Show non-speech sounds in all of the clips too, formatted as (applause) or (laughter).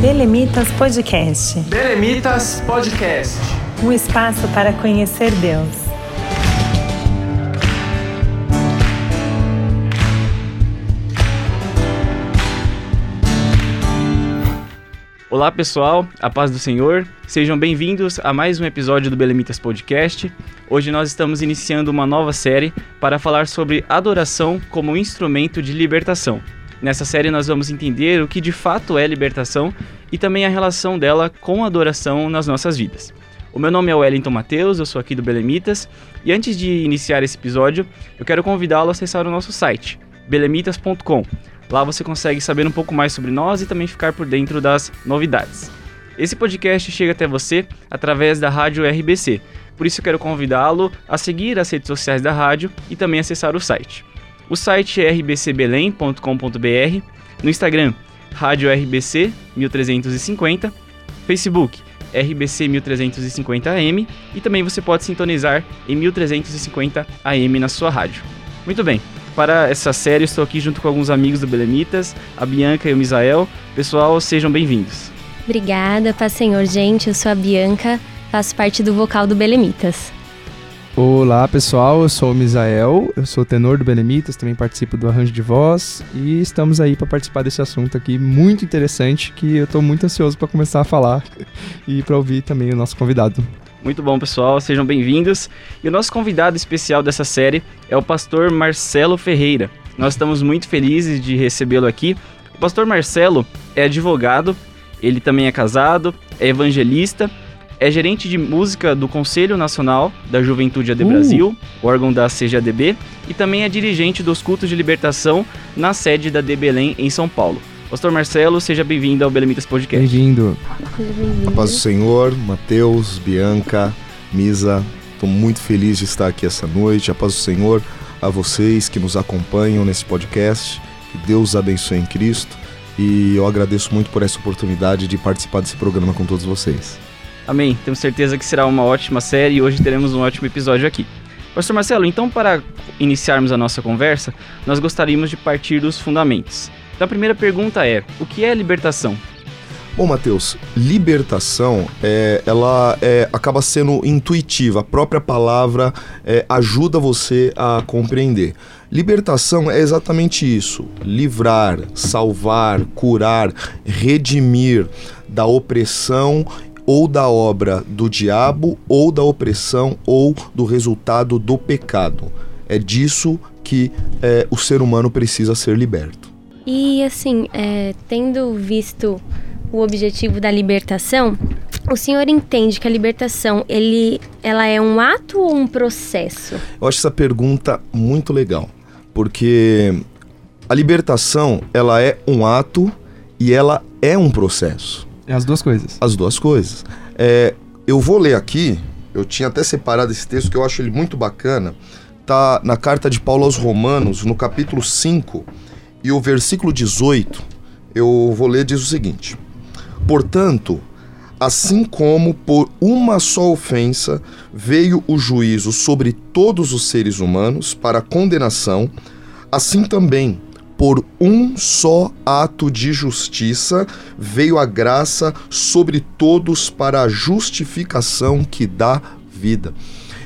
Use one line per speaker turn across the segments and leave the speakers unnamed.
Belemitas Podcast.
Belemitas Podcast.
Um espaço para conhecer Deus.
Olá pessoal, a paz do Senhor, sejam bem-vindos a mais um episódio do Belemitas Podcast. Hoje nós estamos iniciando uma nova série para falar sobre adoração como instrumento de libertação. Nessa série nós vamos entender o que de fato é libertação e também a relação dela com a adoração nas nossas vidas. O meu nome é Wellington Mateus, eu sou aqui do Belemitas, e antes de iniciar esse episódio, eu quero convidá-lo a acessar o nosso site, belemitas.com. Lá você consegue saber um pouco mais sobre nós e também ficar por dentro das novidades. Esse podcast chega até você através da rádio RBC, por isso eu quero convidá-lo a seguir as redes sociais da rádio e também acessar o site. O site é rbcbelém.com.br, no Instagram, Rádio RBC 1350, Facebook RBC 1350AM e também você pode sintonizar em 1350 AM na sua rádio. Muito bem, para essa série estou aqui junto com alguns amigos do Belemitas, a Bianca e o Misael. Pessoal, sejam bem-vindos.
Obrigada, Paz Senhor. Gente, eu sou a Bianca, faço parte do vocal do Belemitas.
Olá pessoal, eu sou o Misael, eu sou tenor do Benemitas, também participo do arranjo de voz e estamos aí para participar desse assunto aqui muito interessante que eu estou muito ansioso para começar a falar (laughs) e para ouvir também o nosso convidado.
Muito bom, pessoal, sejam bem-vindos. E o nosso convidado especial dessa série é o pastor Marcelo Ferreira. Nós estamos muito felizes de recebê-lo aqui. O pastor Marcelo é advogado, ele também é casado, é evangelista é gerente de música do Conselho Nacional da Juventude AD uh. Brasil, órgão da CGADB, e também é dirigente dos cultos de libertação na sede da DBelém em São Paulo. Pastor Marcelo, seja bem-vindo ao Belemitas Podcast.
Bem-vindo.
A paz do Senhor, Mateus, Bianca, Misa, estou muito feliz de estar aqui essa noite. A paz do Senhor a vocês que nos acompanham nesse podcast. Que Deus abençoe em Cristo. E eu agradeço muito por essa oportunidade de participar desse programa com todos vocês.
Amém. Temos certeza que será uma ótima série e hoje teremos um ótimo episódio aqui. Pastor Marcelo, então para iniciarmos a nossa conversa, nós gostaríamos de partir dos fundamentos. Então a primeira pergunta é: o que é libertação?
Bom, Mateus, libertação é, ela é, acaba sendo intuitiva. A própria palavra é, ajuda você a compreender. Libertação é exatamente isso: livrar, salvar, curar, redimir da opressão ou da obra do diabo, ou da opressão, ou do resultado do pecado. É disso que é, o ser humano precisa ser liberto.
E assim, é, tendo visto o objetivo da libertação, o senhor entende que a libertação ele, ela é um ato ou um processo?
Eu acho essa pergunta muito legal, porque a libertação ela é um ato e ela é um processo.
É as duas coisas.
As duas coisas. É, eu vou ler aqui, eu tinha até separado esse texto que eu acho ele muito bacana. Tá na carta de Paulo aos Romanos, no capítulo 5, e o versículo 18, eu vou ler diz o seguinte: Portanto, assim como por uma só ofensa veio o juízo sobre todos os seres humanos para condenação, assim também por um só ato de justiça veio a graça sobre todos para a justificação que dá vida.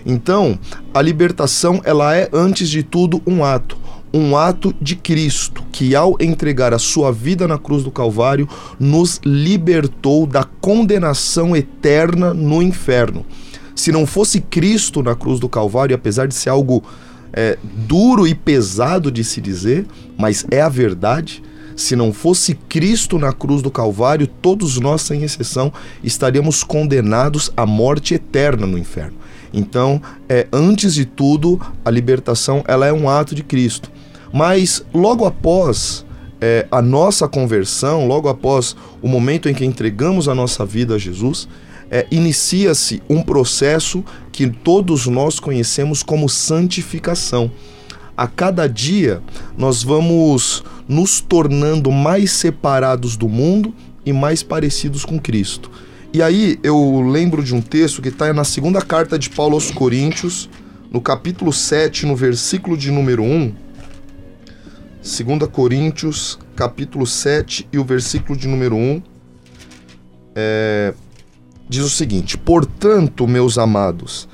Então, a libertação ela é antes de tudo um ato, um ato de Cristo, que ao entregar a sua vida na cruz do Calvário, nos libertou da condenação eterna no inferno. Se não fosse Cristo na cruz do Calvário, apesar de ser algo é, duro e pesado de se dizer, mas é a verdade. Se não fosse Cristo na cruz do Calvário, todos nós, sem exceção, estaríamos condenados à morte eterna no inferno. Então, é, antes de tudo, a libertação ela é um ato de Cristo. Mas logo após é, a nossa conversão, logo após o momento em que entregamos a nossa vida a Jesus, é, inicia-se um processo que todos nós conhecemos como santificação. A cada dia nós vamos nos tornando mais separados do mundo e mais parecidos com Cristo. E aí eu lembro de um texto que está na segunda carta de Paulo aos Coríntios, no capítulo 7, no versículo de número 1. 2 Coríntios, capítulo 7 e o versículo de número 1 é, diz o seguinte: Portanto, meus amados,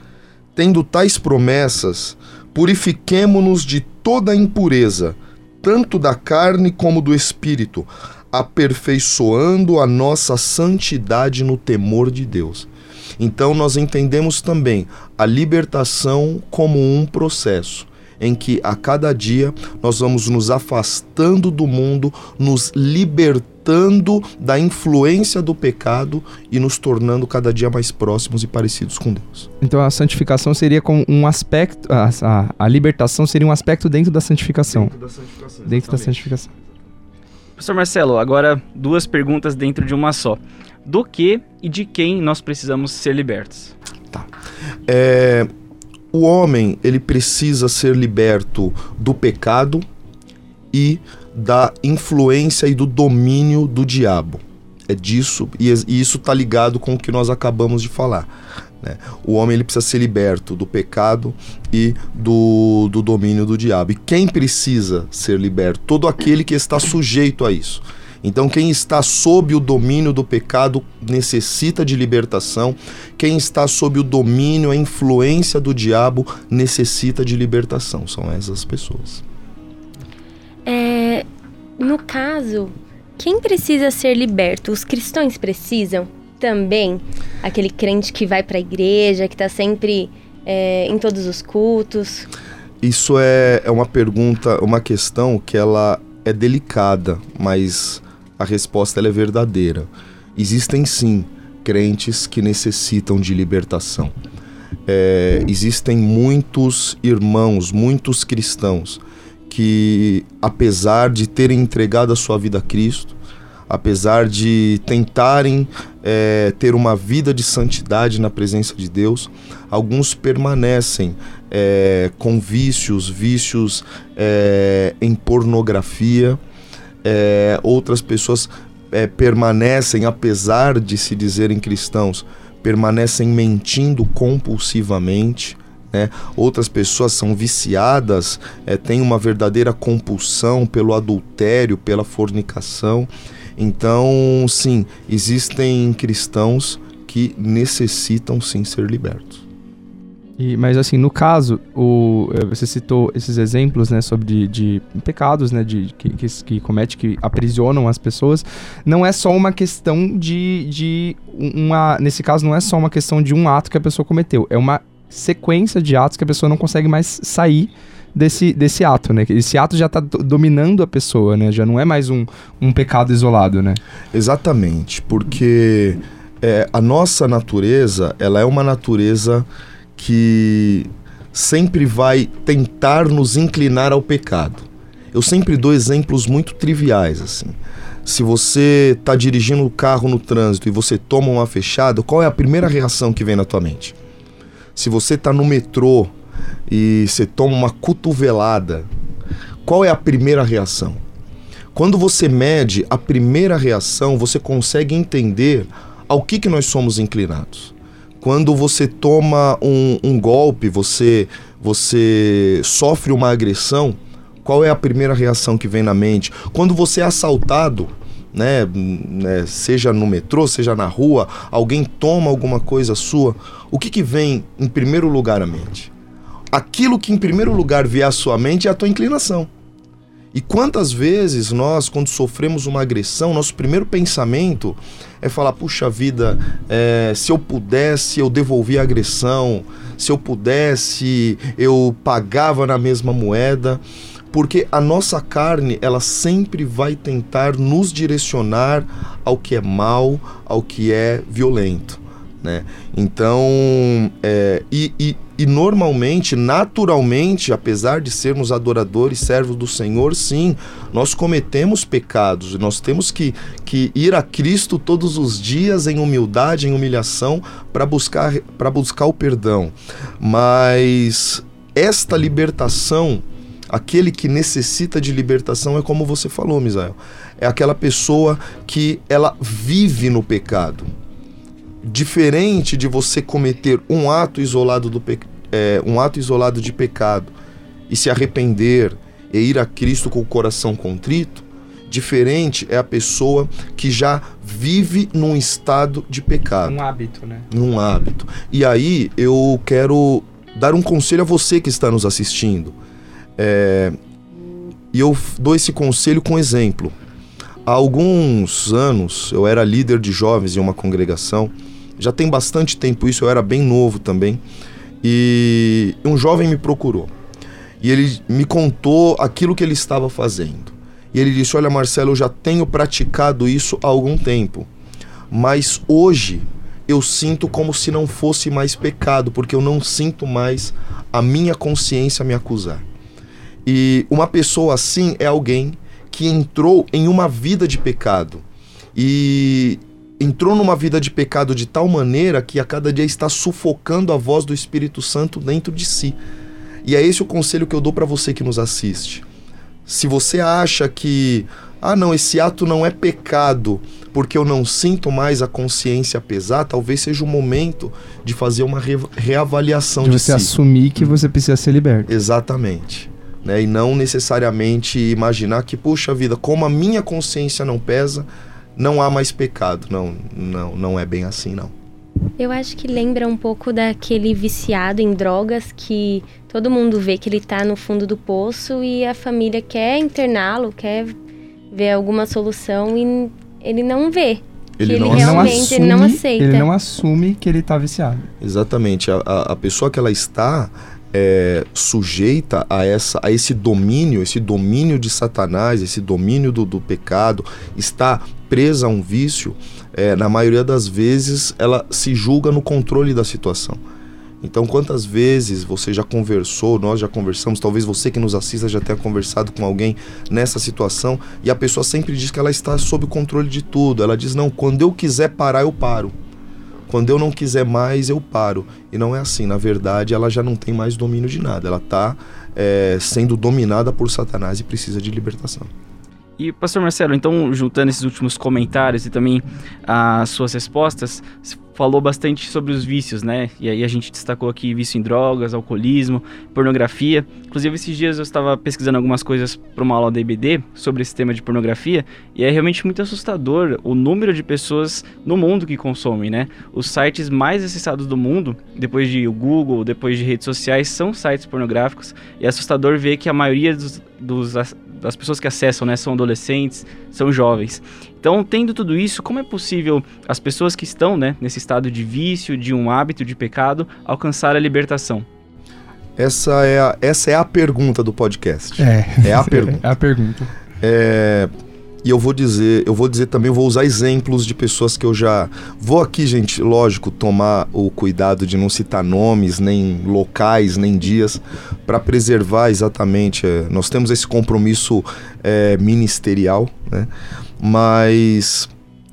tendo tais promessas, purifiquemo-nos de toda impureza, tanto da carne como do espírito, aperfeiçoando a nossa santidade no temor de Deus. Então, nós entendemos também a libertação como um processo em que a cada dia nós vamos nos afastando do mundo, nos libertando da influência do pecado e nos tornando cada dia mais próximos e parecidos com Deus.
Então a santificação seria como um aspecto, a, a, a libertação seria um aspecto dentro da santificação. Dentro da santificação. Dentro da santificação.
Professor Marcelo, agora duas perguntas dentro de uma só. Do que e de quem nós precisamos ser libertos?
Tá. É, o homem ele precisa ser liberto do pecado e da influência e do domínio do diabo. É disso, e, isso está ligado com o que nós acabamos de falar. Né? O homem ele precisa ser liberto do pecado e do, do domínio do diabo. E quem precisa ser liberto? Todo aquele que está sujeito a isso. Então, quem está sob o domínio do pecado necessita de libertação. Quem está sob o domínio, a influência do diabo, necessita de libertação. São essas pessoas.
É, no caso, quem precisa ser liberto? Os cristãos precisam também? Aquele crente que vai para a igreja, que está sempre é, em todos os cultos?
Isso é, é uma pergunta, uma questão que ela é delicada, mas a resposta é verdadeira. Existem sim crentes que necessitam de libertação. É, existem muitos irmãos, muitos cristãos que, apesar de terem entregado a sua vida a Cristo, apesar de tentarem é, ter uma vida de santidade na presença de Deus, alguns permanecem é, com vícios, vícios é, em pornografia, é, outras pessoas é, permanecem, apesar de se dizerem cristãos, permanecem mentindo compulsivamente. Né? Outras pessoas são viciadas, é, têm uma verdadeira compulsão pelo adultério, pela fornicação. Então, sim, existem cristãos que necessitam sim ser libertos.
E, mas assim, no caso, o, eh, você citou esses exemplos, né, sobre de, de pecados, né, de, que, que, que, comete, que aprisionam as pessoas. Não é só uma questão de, de uma, nesse caso, não é só uma questão de um ato que a pessoa cometeu, é uma sequência de atos que a pessoa não consegue mais sair desse, desse ato, né? Esse ato já está dominando a pessoa, né? Já não é mais um, um pecado isolado, né?
Exatamente, porque é, a nossa natureza, ela é uma natureza que sempre vai tentar nos inclinar ao pecado. Eu sempre dou exemplos muito triviais assim. Se você está dirigindo o carro no trânsito e você toma uma fechada, qual é a primeira reação que vem na tua mente? Se você está no metrô e você toma uma cotovelada, qual é a primeira reação? Quando você mede a primeira reação, você consegue entender ao que, que nós somos inclinados. Quando você toma um, um golpe, você, você sofre uma agressão, qual é a primeira reação que vem na mente? Quando você é assaltado, né, né, seja no metrô, seja na rua, alguém toma alguma coisa sua, o que, que vem em primeiro lugar à mente? Aquilo que em primeiro lugar vier à sua mente é a tua inclinação. E quantas vezes nós, quando sofremos uma agressão, nosso primeiro pensamento é falar: puxa vida, é, se eu pudesse, eu devolvia a agressão, se eu pudesse, eu pagava na mesma moeda. Porque a nossa carne, ela sempre vai tentar nos direcionar ao que é mal, ao que é violento. Né? Então, é, e, e, e, normalmente, naturalmente, apesar de sermos adoradores, servos do Senhor, sim, nós cometemos pecados. Nós temos que, que ir a Cristo todos os dias em humildade, em humilhação, para buscar, buscar o perdão. Mas esta libertação, aquele que necessita de libertação, é como você falou, Misael. É aquela pessoa que ela vive no pecado diferente de você cometer um ato isolado do é, um ato isolado de pecado e se arrepender e ir a Cristo com o coração contrito, Diferente é a pessoa que já vive num estado de pecado,
Um hábito, né?
num hábito. E aí eu quero dar um conselho a você que está nos assistindo. É, e eu dou esse conselho com exemplo. Há alguns anos eu era líder de jovens em uma congregação. Já tem bastante tempo isso, eu era bem novo também. E um jovem me procurou. E ele me contou aquilo que ele estava fazendo. E ele disse: Olha, Marcelo, eu já tenho praticado isso há algum tempo. Mas hoje eu sinto como se não fosse mais pecado, porque eu não sinto mais a minha consciência me acusar. E uma pessoa assim é alguém que entrou em uma vida de pecado. E entrou numa vida de pecado de tal maneira que a cada dia está sufocando a voz do Espírito Santo dentro de si. E é esse o conselho que eu dou para você que nos assiste. Se você acha que, ah, não, esse ato não é pecado porque eu não sinto mais a consciência pesar, talvez seja o momento de fazer uma re- reavaliação
De
de,
você
si.
assumir que você precisa ser liberto.
Exatamente. Né? E não necessariamente imaginar que, puxa vida, como a minha consciência não pesa, não há mais pecado. Não, não, não é bem assim, não.
Eu acho que lembra um pouco daquele viciado em drogas que todo mundo vê que ele tá no fundo do poço e a família quer interná-lo, quer ver alguma solução e ele não vê.
Ele
que
não
ele
assume.
realmente ele não aceita.
Ele não assume que ele tá viciado.
Exatamente. A, a, a pessoa que ela está é, sujeita a, essa, a esse domínio, esse domínio de Satanás, esse domínio do, do pecado, está presa a um vício, é, na maioria das vezes ela se julga no controle da situação. Então, quantas vezes você já conversou, nós já conversamos, talvez você que nos assista já tenha conversado com alguém nessa situação, e a pessoa sempre diz que ela está sob controle de tudo. Ela diz: Não, quando eu quiser parar, eu paro. Quando eu não quiser mais, eu paro. E não é assim. Na verdade, ela já não tem mais domínio de nada. Ela está sendo dominada por Satanás e precisa de libertação.
E, pastor Marcelo, então, juntando esses últimos comentários e também as suas respostas, falou bastante sobre os vícios, né? E aí a gente destacou aqui vício em drogas, alcoolismo, pornografia. Inclusive, esses dias eu estava pesquisando algumas coisas para uma aula da IBD sobre esse tema de pornografia, e é realmente muito assustador o número de pessoas no mundo que consomem, né? Os sites mais acessados do mundo, depois de Google, depois de redes sociais, são sites pornográficos, e é assustador ver que a maioria dos, dos das pessoas que acessam, né, são adolescentes, são jovens. Então, tendo tudo isso, como é possível as pessoas que estão, né, nesse estado de vício, de um hábito de pecado, alcançar a libertação?
Essa é a, essa é a pergunta do podcast.
É.
É a pergunta. (laughs)
É a pergunta.
É, e eu vou dizer, eu vou dizer também, vou usar exemplos de pessoas que eu já vou aqui, gente, lógico, tomar o cuidado de não citar nomes, nem locais, nem dias, para preservar exatamente. é, nós temos esse compromisso é, ministerial, né? Mas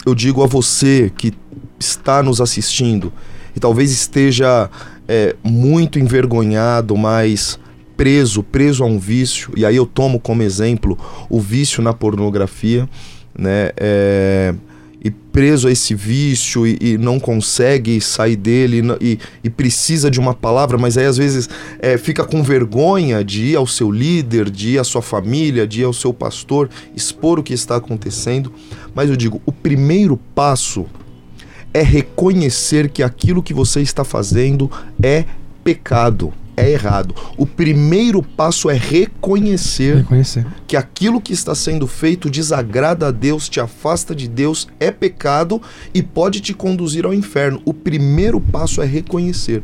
eu digo a você que está nos assistindo e talvez esteja é, muito envergonhado, mas preso, preso a um vício, e aí eu tomo como exemplo o vício na pornografia, né? É, e preso a esse vício e, e não consegue sair dele e, e, precisa de uma palavra, mas aí às vezes é, fica com vergonha de ir ao seu líder, de ir à sua família, de ir ao seu pastor, expor o que está acontecendo. Mas eu digo, o primeiro passo é reconhecer que aquilo que você está fazendo é pecado é errado. O primeiro passo é reconhecer,
reconhecer,
que aquilo que está sendo feito desagrada a Deus, te afasta de Deus, é pecado e pode te conduzir ao inferno. O primeiro passo é reconhecer.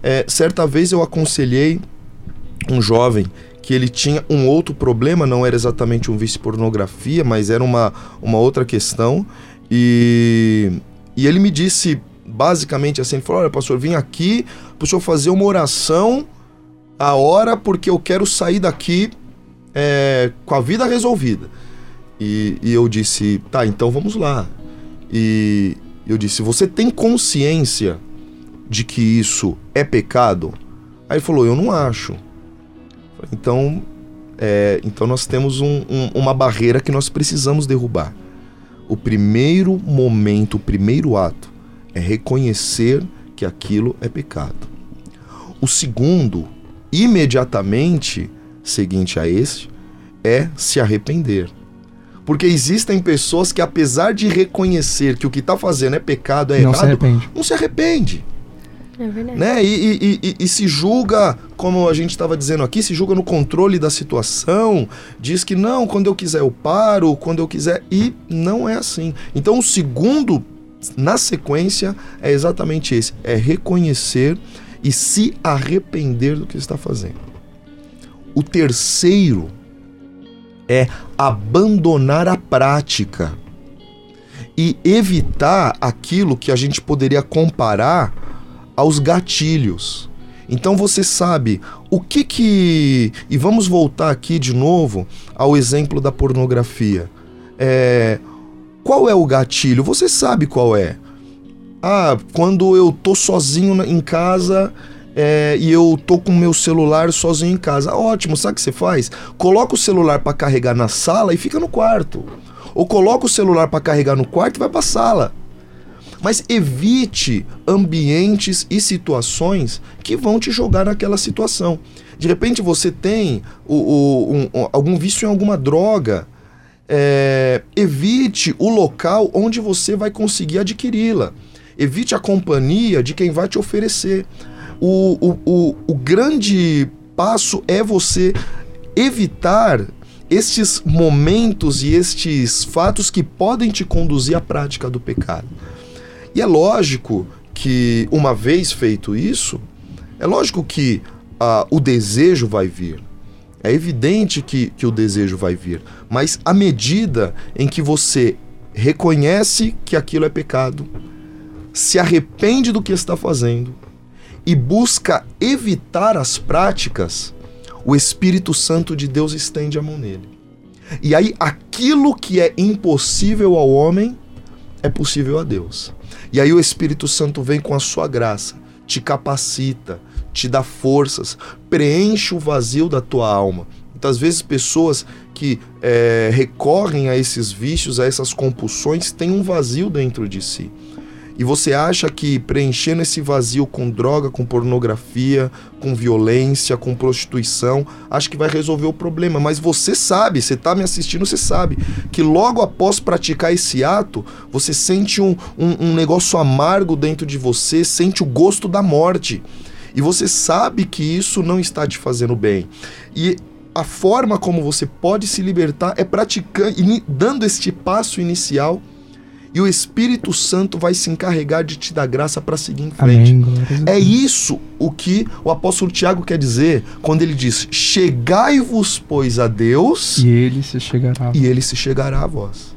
É, certa vez eu aconselhei um jovem que ele tinha um outro problema, não era exatamente um vício pornografia, mas era uma, uma outra questão. E, e ele me disse basicamente assim, ele falou, olha pastor, vim aqui para o senhor fazer uma oração a hora porque eu quero sair daqui é, com a vida resolvida. E, e, eu disse, tá, então vamos lá. E eu disse, você tem consciência de que isso é pecado? Aí ele falou, eu não acho. Então, é, então nós temos um, um, uma barreira que nós precisamos derrubar. O primeiro momento, o primeiro ato é reconhecer que aquilo é pecado. O segundo, imediatamente seguinte a este, é se arrepender. Porque existem pessoas que, apesar de reconhecer que o que está fazendo é pecado, é
não
errado,
se arrepende.
não se arrepende.
É verdade.
Né? E, e- e- e se julga, como a gente estava dizendo aqui, se julga no controle da situação, diz que não, quando eu quiser eu paro, quando eu quiser. E não é assim. Então o segundo, na sequência, é exatamente esse: é reconhecer e se arrepender do que está fazendo. O terceiro é abandonar a prática e evitar aquilo que a gente poderia comparar aos gatilhos. Então você sabe o que que. E vamos voltar aqui de novo ao exemplo da pornografia. É, qual é o gatilho? Você sabe qual é. Ah, quando eu tô sozinho em casa é, e eu tô com meu celular sozinho em casa. Ótimo, sabe o que você faz? Coloca o celular para carregar na sala e fica no quarto. Ou coloca o celular para carregar no quarto e vai para sala. Mas evite ambientes e situações que vão te jogar naquela situação. De repente você tem o, o- um- algum vício em alguma droga. É, evite o local onde você vai conseguir adquiri-la. Evite a companhia de quem vai te oferecer. O, o, o, o grande passo é você evitar estes momentos e estes fatos que podem te conduzir à prática do pecado. E é lógico que, uma vez feito isso, é lógico que ah, o desejo vai vir. É evidente que, que o desejo vai vir. Mas à medida em que você reconhece que aquilo é pecado, se arrepende do que está fazendo e busca evitar as práticas, o Espírito Santo de Deus estende a mão nele. E aí aquilo que é impossível ao homem é possível a Deus. E aí o Espírito Santo vem com a sua graça, te capacita, te dá forças, preenche o vazio da tua alma. Muitas vezes pessoas que eh, recorrem a esses vícios, a essas compulsões, têm um vazio dentro de si. E você acha que preenchendo esse vazio com droga, com pornografia, com violência, com prostituição, acha que vai resolver o problema. Mas você sabe, você está me assistindo, você sabe que logo após praticar esse ato, você sente um, um, um negócio amargo dentro de você, sente o gosto da morte. E você sabe que isso não está te fazendo bem. E a forma como você pode se libertar é praticando, dando este passo inicial e o Espírito Santo vai se encarregar de te dar graça para seguir em frente.
Amém.
É isso o que o apóstolo Tiago quer dizer quando ele diz: Chegai-vos, pois, a Deus,
E ele se chegará.
e ele se chegará a vós.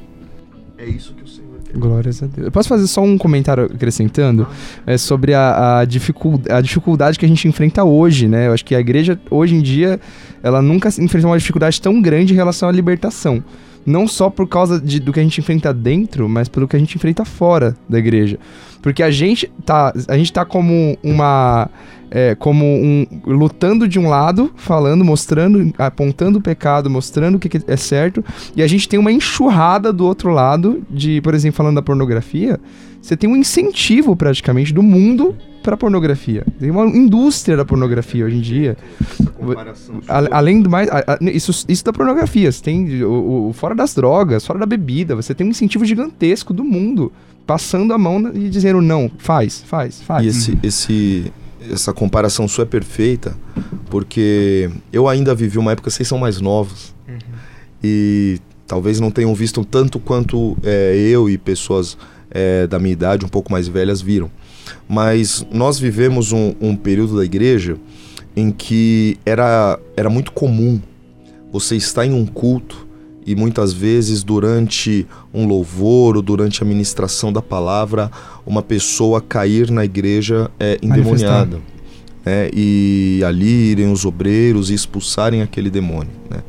É isso que o Senhor.
Glórias a Deus. Eu posso fazer só um comentário acrescentando é, sobre a, a, dificul- a dificuldade que a gente enfrenta hoje, né? Eu acho que a igreja, hoje em dia, ela nunca enfrentou uma dificuldade tão grande em relação à libertação. Não só por causa de- do que a gente enfrenta dentro, mas pelo que a gente enfrenta fora da igreja. Porque a gente tá, a gente tá como uma. é, como um. lutando de um lado, falando, mostrando, apontando o pecado, mostrando o que, que é certo, e a gente tem uma enxurrada do outro lado, de, por exemplo, falando da pornografia, você tem um incentivo praticamente do mundo pra pornografia. Tem uma indústria da pornografia hoje em dia.
Comparação.
A- além do mais, a- a- isso, isso da pornografia, você tem o, o- fora das drogas, fora da bebida, você tem um incentivo gigantesco do mundo passando a mão e dizendo não, faz, faz, faz.
E esse, esse, essa comparação sua é perfeita, porque eu ainda vivi uma época, vocês são mais novos, e talvez não tenham visto tanto quanto é, eu e pessoas é, da minha idade, um pouco mais velhas, viram. Mas nós vivemos um, um período da igreja em que era, era muito comum você estar em um culto e muitas vezes durante um louvor ou durante a ministração da palavra, uma pessoa cair na igreja é, endemoniada. Né? E ali irem os obreiros e expulsarem aquele demônio. Né?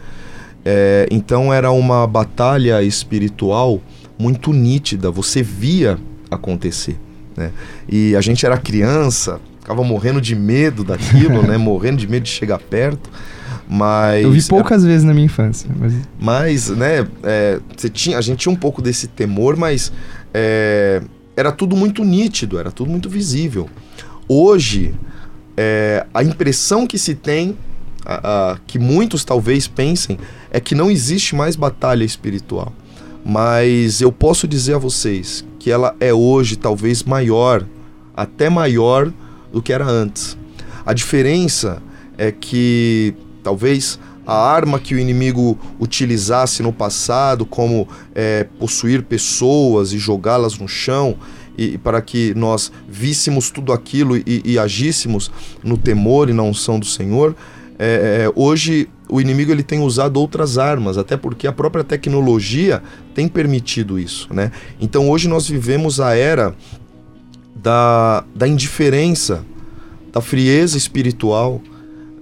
É, então era uma batalha espiritual muito nítida, você via acontecer. Né? E a gente era criança, ficava morrendo de medo daquilo, né? (laughs) morrendo de medo de chegar perto. Mas
Eu vi poucas vezes na minha infância, mas
mas, né, é, você tinha, a gente tinha um pouco desse temor, mas é, era tudo muito nítido, era tudo muito visível. Hoje, é, a impressão que se tem, a- a- que muitos talvez pensem, é que não existe mais batalha espiritual. mas eu posso dizer a vocês que ela é hoje talvez maior, até maior do que era antes. A diferença é que talvez a arma que o inimigo utilizasse no passado, como é, possuir pessoas e jogá-las no chão, e para que nós víssemos tudo aquilo e, e agíssemos no temor e na unção do Senhor, é, é, hoje o inimigo ele tem usado outras armas, até porque a própria tecnologia tem permitido isso, né? Então hoje nós vivemos a era da, da indiferença, da frieza espiritual.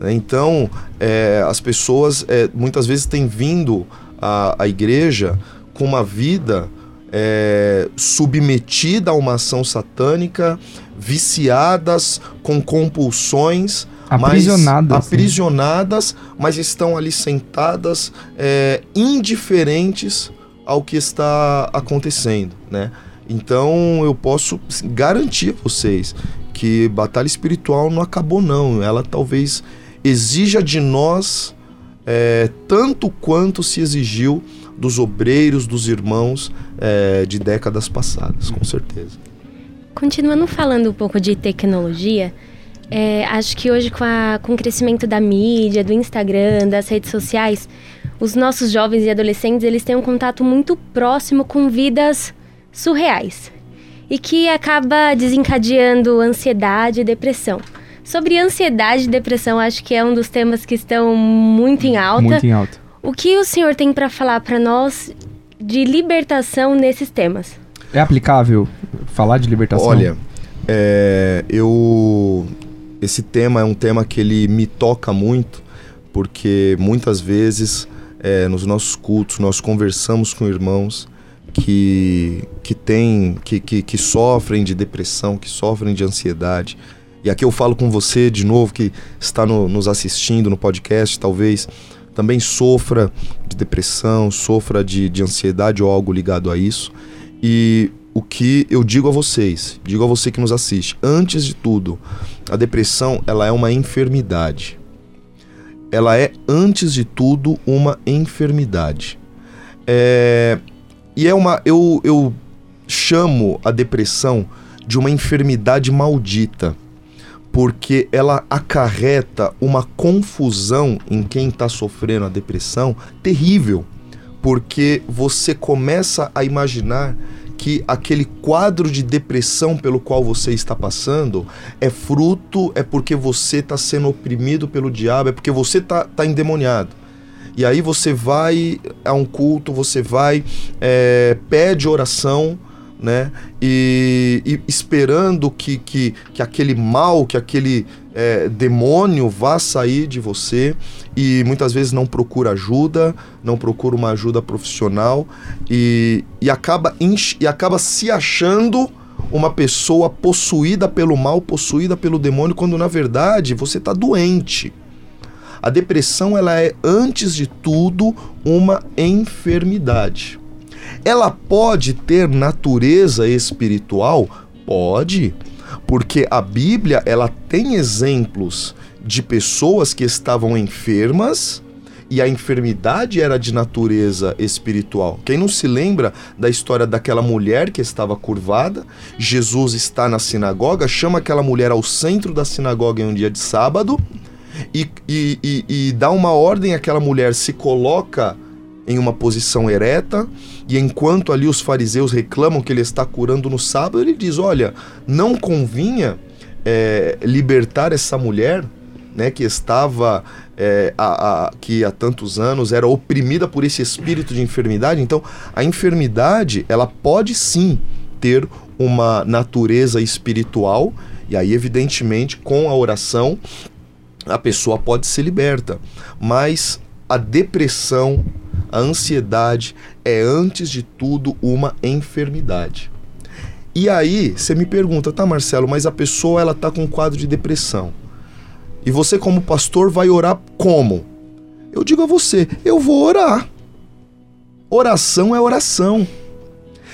Né? Então é, as pessoas é, muitas vezes têm vindo à, à igreja com uma vida é, submetida a uma ação satânica, viciadas, com compulsões,
aprisionadas,
mas, aprisionadas, mas estão ali sentadas, é, indiferentes ao que está acontecendo, né? Então eu posso garantir a vocês que batalha espiritual não acabou não, ela talvez exija de nós é, tanto quanto se exigiu dos obreiros, dos irmãos é, de décadas passadas, com certeza.
Continuando falando um pouco de tecnologia, é, acho que hoje com, a, com o crescimento da mídia, do Instagram, das redes sociais, os nossos jovens e adolescentes eles têm um contato muito próximo com vidas surreais e que acaba desencadeando ansiedade e depressão. Sobre ansiedade e depressão, acho que é um dos temas que estão muito em alta.
Muito em alta.
O que o senhor tem para falar para nós de libertação nesses temas?
É aplicável falar de libertação?
Olha, é, eu esse tema é um tema que ele me toca muito, porque muitas vezes é, nos nossos cultos nós conversamos com irmãos que, que, tem, que, que, que sofrem de depressão, que sofrem de ansiedade. E aqui eu falo com você de novo, que está no, nos assistindo no podcast, talvez também sofra de depressão, sofra de, de ansiedade ou algo ligado a isso. E o que eu digo a vocês, digo a você que nos assiste, antes de tudo, a depressão ela é uma enfermidade. Ela é, antes de tudo, uma enfermidade. É, e é uma. Eu, eu chamo a depressão de uma enfermidade maldita, porque ela acarreta uma confusão em quem está sofrendo a depressão terrível, porque você começa a imaginar que aquele quadro de depressão pelo qual você está passando é fruto, é porque você está sendo oprimido pelo diabo, é porque você está tá endemoniado. E aí você vai a um culto, você vai, é, pede oração, né? E, e, esperando que, que, que aquele mal, que aquele é, demônio vá sair de você e muitas vezes não procura ajuda, não procura uma ajuda profissional e, e, acaba, e acaba se achando uma pessoa possuída pelo mal, possuída pelo demônio, quando na verdade você está doente. A depressão ela é antes de tudo uma enfermidade. Ela pode ter natureza espiritual? Pode porque a Bíblia ela tem exemplos de pessoas que estavam enfermas e a enfermidade era de natureza espiritual. Quem não se lembra da história daquela mulher que estava curvada? Jesus está na sinagoga, chama aquela mulher ao centro da sinagoga em um dia de sábado e, e, e, e dá uma ordem àquela mulher, se coloca em uma posição ereta, e enquanto ali os fariseus reclamam que ele está curando no sábado, ele diz: Olha, não convinha é, libertar essa mulher, né, que estava é, a, a, que há tantos anos era oprimida por esse espírito de enfermidade. Então, a enfermidade ela pode sim ter uma natureza espiritual, e aí, evidentemente, com a oração, a pessoa pode ser liberta. Mas a depressão, a ansiedade é, antes de tudo, uma enfermidade. E aí, você me pergunta, tá, Marcelo, mas a pessoa ela tá com um quadro de depressão. E você, como pastor, vai orar como? Eu digo a você, eu vou orar. Oração é oração.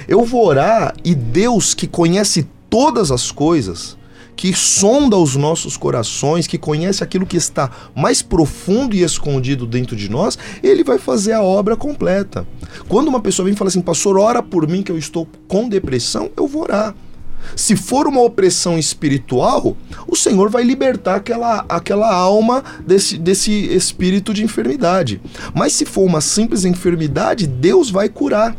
Eu vou orar e Deus, que conhece todas as coisas, que sonda os nossos corações, que conhece aquilo que está mais profundo e escondido dentro de nós, ele vai fazer a obra completa. Quando uma pessoa vem e fala assim, pastor, ora por mim que eu estou com depressão, eu vou orar. Se for uma opressão espiritual, o Senhor vai libertar aquela, aquela alma desse, desse espírito de enfermidade. Mas se for uma simples enfermidade, Deus vai curar.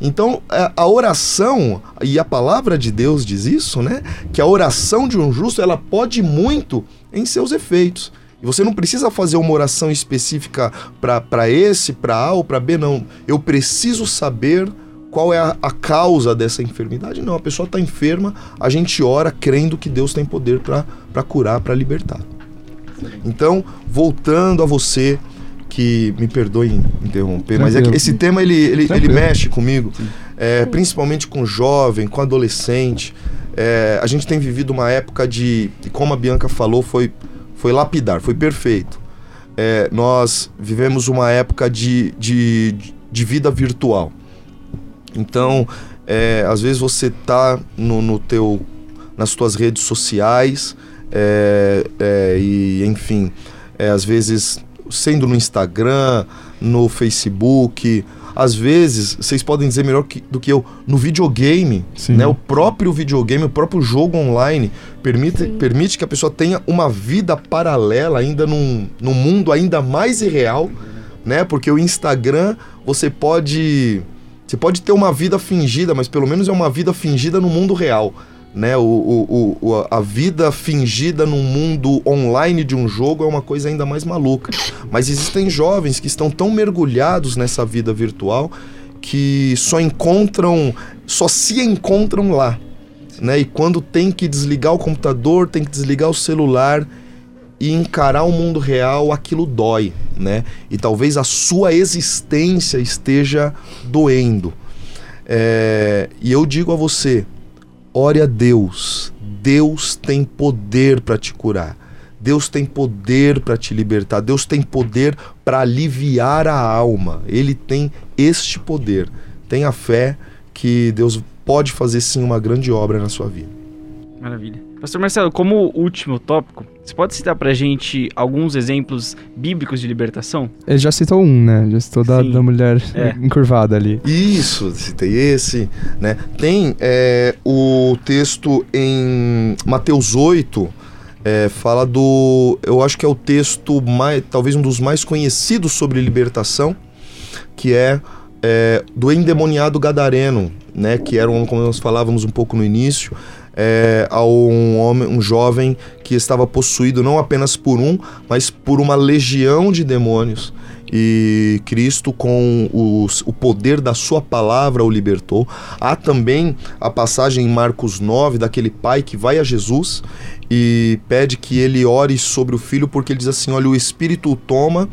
Então, a oração, e a palavra de Deus diz isso, né? Que a oração de um justo, ela pode muito em seus efeitos. E você não precisa fazer uma oração específica para esse, para A ou para B, não. Eu preciso saber qual é a, a causa dessa enfermidade. Não, a pessoa está enferma, a gente ora crendo que Deus tem poder para curar, para libertar. Então, voltando a você, que me perdoe interromper, Tranquilo. mas é que esse tema ele, ele, ele mexe comigo, é, principalmente com jovem, com adolescente. É, a gente tem vivido uma época de, como a Bianca falou, foi, foi lapidar, foi perfeito. É, nós vivemos uma época de, de, de vida virtual. Então, é, às vezes você tá no, no teu, nas tuas redes sociais é, é, e, enfim, é, às vezes sendo no Instagram, no Facebook, às vezes, vocês podem dizer melhor que, do que eu, no videogame, Sim. né? O próprio videogame, o próprio jogo online permite, permite que a pessoa tenha uma vida paralela ainda num, num mundo ainda mais irreal, né? Porque o Instagram, você pode você pode ter uma vida fingida, mas pelo menos é uma vida fingida no mundo real. Né? O, o, o, a vida fingida no mundo online de um jogo é uma coisa ainda mais maluca. Mas existem jovens que estão tão mergulhados nessa vida virtual que só encontram, só se encontram lá. Né? E quando tem que desligar o computador, tem que desligar o celular e encarar o mundo real, aquilo dói, né? E talvez a sua existência esteja doendo. É, e eu digo a você, ore a Deus. Deus tem poder para te curar. Deus tem poder para te libertar. Deus tem poder para aliviar a alma. Ele tem este poder. Tenha fé que Deus pode fazer sim uma grande obra na sua vida.
Maravilha. Pastor Marcelo, como último tópico, você pode citar pra gente alguns exemplos bíblicos de libertação?
Ele já citou um, né? Já citou da, da mulher é. encurvada ali.
Isso, citei esse, né? Tem é, o texto em Mateus 8, é, fala do. Eu acho que é o texto mais. talvez um dos mais conhecidos sobre libertação, que é, é do endemoniado gadareno, né? Que era um, como nós falávamos um pouco no início, é, a um homem, um jovem que estava possuído não apenas por um, mas por uma legião de demônios. E Cristo, com os, o poder da sua palavra, o libertou. Há também a passagem em Marcos 9 daquele pai que vai a Jesus e pede que ele ore sobre o filho, porque ele diz assim: Olha, o espírito o toma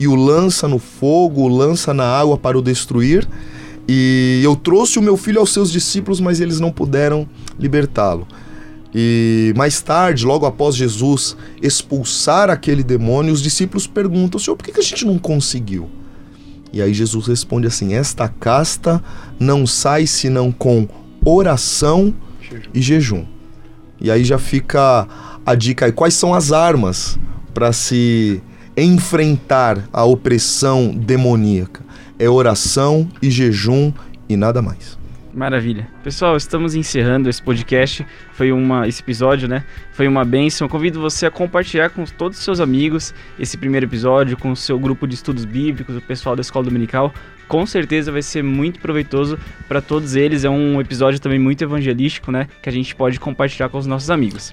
e o lança no fogo, o lança na água para o destruir. E eu trouxe o meu filho aos seus discípulos, mas eles não puderam libertá-lo. E mais tarde, logo após Jesus expulsar aquele demônio, os discípulos perguntam: Senhor, por que a gente não conseguiu? E aí Jesus responde assim: Esta casta não sai senão com oração jejum. e jejum. E aí já fica a dica aí: quais são as armas para se enfrentar a opressão demoníaca? é oração e jejum e nada mais.
Maravilha. Pessoal, estamos encerrando esse podcast. Foi uma esse episódio, né? Foi uma benção. convido você a compartilhar com todos os seus amigos esse primeiro episódio, com o seu grupo de estudos bíblicos, o pessoal da escola dominical. Com certeza vai ser muito proveitoso para todos eles. É um episódio também muito evangelístico, né? Que a gente pode compartilhar com os nossos amigos.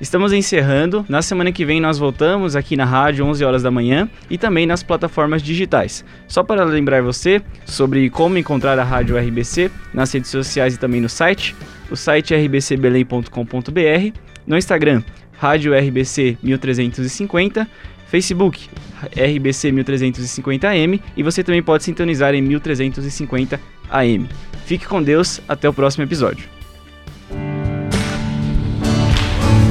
Estamos encerrando. Na semana que vem nós voltamos aqui na rádio 11 horas da manhã e também nas plataformas digitais. Só para lembrar você sobre como encontrar a rádio RBC nas redes sociais e também no site. O site é rbcbelém.com.br, no Instagram Rádio RBC 1350, Facebook RBC 1350AM e você também pode sintonizar em 1350 AM. Fique com Deus, até o próximo episódio.